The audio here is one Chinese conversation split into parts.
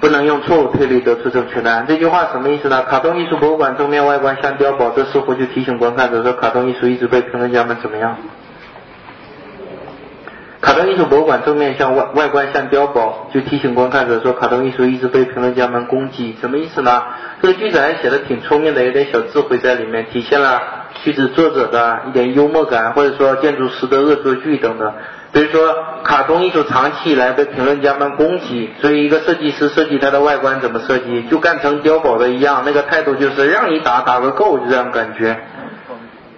不能用错误推理得出正确答案。这句话什么意思呢？卡通艺术博物馆正面外观像碉堡，这似乎就提醒观看者说，卡通艺术一直被评论家们怎么样？卡通艺术博物馆正面像外外观像碉堡，就提醒观看者说，卡通艺术一直被评论家们攻击。什么意思呢？这个句子还写的挺聪明的，有点小智慧在里面，体现了句子作者的一点幽默感，或者说建筑师的恶作剧等等。比如说，卡通艺术长期以来被评论家们攻击，所以一个设计师设计它的外观怎么设计，就干成碉堡的一样，那个态度就是让你打打个够，就这样感觉。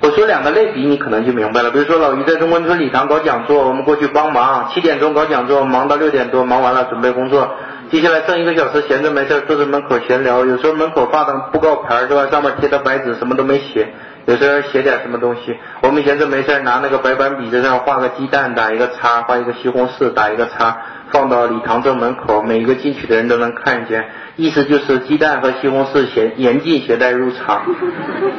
我说两个类比，你可能就明白了。比如说老于在中关村礼堂搞讲座，我们过去帮忙，七点钟搞讲座，忙到六点多，忙完了准备工作，接下来剩一个小时闲着没事坐在门口闲聊，有时候门口放的布告牌是吧，上面贴的白纸什么都没写。有时候写点什么东西，我们闲着没事拿那个白板笔在上画个鸡蛋，打一个叉，画一个西红柿，打一个叉，放到礼堂正门口，每一个进去的人都能看见。意思就是鸡蛋和西红柿携严禁携带入场，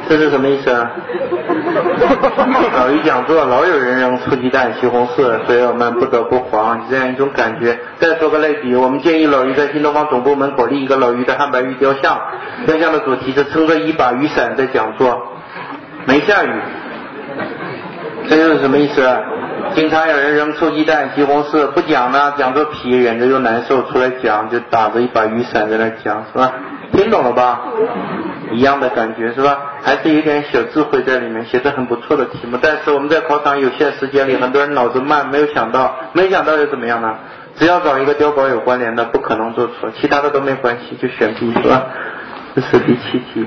这是什么意思啊？老于讲座老有人扔臭鸡蛋、西红柿，所以我们不得不防，这样一种感觉。再做个类比，我们建议老于在新东方总部门口立一个老于的汉白玉雕像，雕像的主题是撑着一把雨伞在讲座。没下雨，这又是什么意思啊？经常有人扔臭鸡蛋、西红柿，不讲呢，讲着皮，忍着又难受，出来讲就打着一把雨伞在那讲，是吧？听懂了吧？一样的感觉是吧？还是有点小智慧在里面，写的很不错的题目。但是我们在考场有限时间里，很多人脑子慢，没有想到，没想到又怎么样呢？只要找一个碉堡有关联的，不可能做错，其他的都没关系，就选 B 是吧？这是第七题。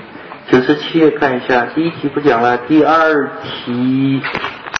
九十七页看一下，第一题不讲了，第二题。